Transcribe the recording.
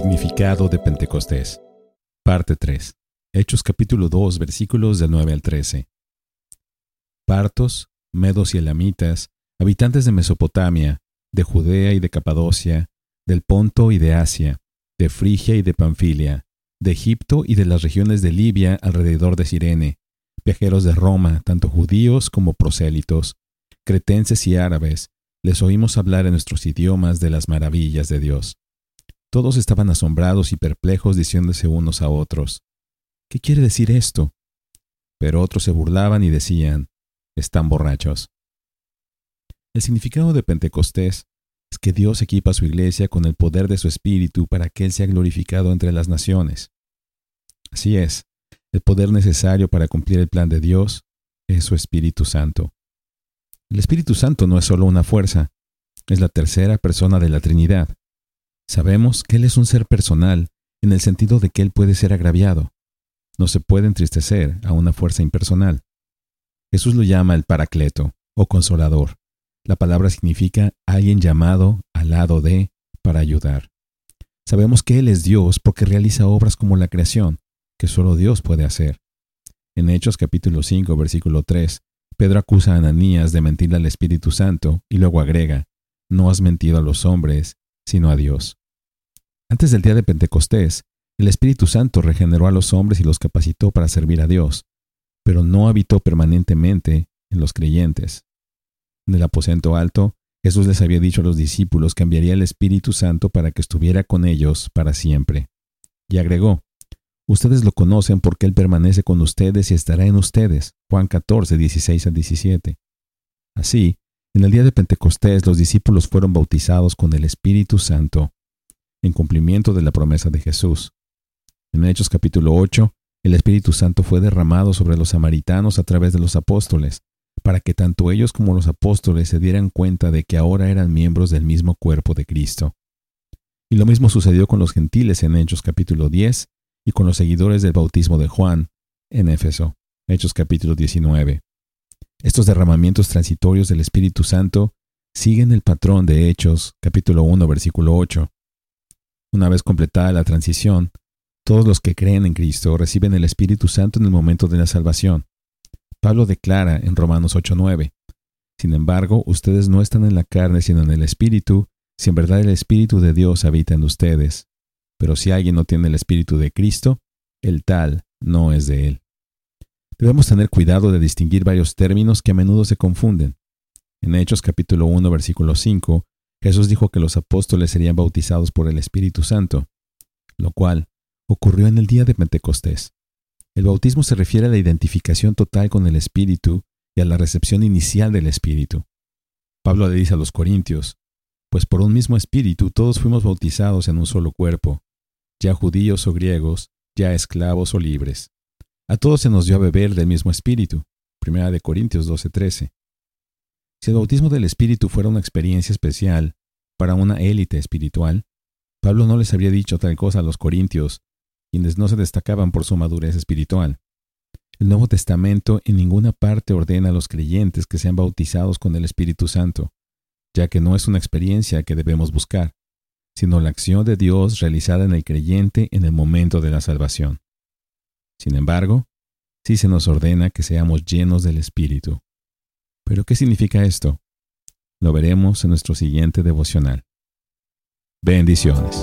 significado de Pentecostés. Parte 3. Hechos capítulo 2 versículos del 9 al 13. Partos, medos y elamitas, habitantes de Mesopotamia, de Judea y de Capadocia, del Ponto y de Asia, de Frigia y de Panfilia, de Egipto y de las regiones de Libia alrededor de Sirene, viajeros de Roma, tanto judíos como prosélitos, cretenses y árabes, les oímos hablar en nuestros idiomas de las maravillas de Dios. Todos estaban asombrados y perplejos diciéndose unos a otros, ¿qué quiere decir esto? Pero otros se burlaban y decían, están borrachos. El significado de Pentecostés es que Dios equipa a su iglesia con el poder de su Espíritu para que Él sea glorificado entre las naciones. Así es, el poder necesario para cumplir el plan de Dios es su Espíritu Santo. El Espíritu Santo no es solo una fuerza, es la tercera persona de la Trinidad. Sabemos que Él es un ser personal, en el sentido de que Él puede ser agraviado. No se puede entristecer a una fuerza impersonal. Jesús lo llama el Paracleto, o Consolador. La palabra significa alguien llamado al lado de para ayudar. Sabemos que Él es Dios porque realiza obras como la creación, que solo Dios puede hacer. En Hechos capítulo 5, versículo 3, Pedro acusa a Ananías de mentirle al Espíritu Santo y luego agrega, no has mentido a los hombres, sino a Dios. Antes del día de Pentecostés, el Espíritu Santo regeneró a los hombres y los capacitó para servir a Dios, pero no habitó permanentemente en los creyentes. En el aposento alto, Jesús les había dicho a los discípulos que enviaría el Espíritu Santo para que estuviera con ellos para siempre. Y agregó, Ustedes lo conocen porque Él permanece con ustedes y estará en ustedes. Juan 14, 16 al 17. Así, en el día de Pentecostés los discípulos fueron bautizados con el Espíritu Santo, en cumplimiento de la promesa de Jesús. En Hechos capítulo 8, el Espíritu Santo fue derramado sobre los samaritanos a través de los apóstoles, para que tanto ellos como los apóstoles se dieran cuenta de que ahora eran miembros del mismo cuerpo de Cristo. Y lo mismo sucedió con los gentiles en Hechos capítulo 10 y con los seguidores del bautismo de Juan en Éfeso, Hechos capítulo 19. Estos derramamientos transitorios del Espíritu Santo siguen el patrón de Hechos capítulo 1 versículo 8. Una vez completada la transición, todos los que creen en Cristo reciben el Espíritu Santo en el momento de la salvación. Pablo declara en Romanos 8:9, Sin embargo, ustedes no están en la carne sino en el Espíritu, si en verdad el Espíritu de Dios habita en ustedes. Pero si alguien no tiene el Espíritu de Cristo, el tal no es de él. Debemos tener cuidado de distinguir varios términos que a menudo se confunden. En Hechos capítulo 1 versículo 5, Jesús dijo que los apóstoles serían bautizados por el Espíritu Santo, lo cual ocurrió en el día de Pentecostés. El bautismo se refiere a la identificación total con el Espíritu y a la recepción inicial del Espíritu. Pablo le dice a los Corintios, pues por un mismo Espíritu todos fuimos bautizados en un solo cuerpo, ya judíos o griegos, ya esclavos o libres. A todos se nos dio a beber del mismo Espíritu. Primera de Corintios 12:13. Si el bautismo del Espíritu fuera una experiencia especial para una élite espiritual, Pablo no les habría dicho tal cosa a los corintios, quienes no se destacaban por su madurez espiritual. El Nuevo Testamento en ninguna parte ordena a los creyentes que sean bautizados con el Espíritu Santo, ya que no es una experiencia que debemos buscar sino la acción de Dios realizada en el creyente en el momento de la salvación. Sin embargo, sí se nos ordena que seamos llenos del Espíritu. ¿Pero qué significa esto? Lo veremos en nuestro siguiente devocional. Bendiciones.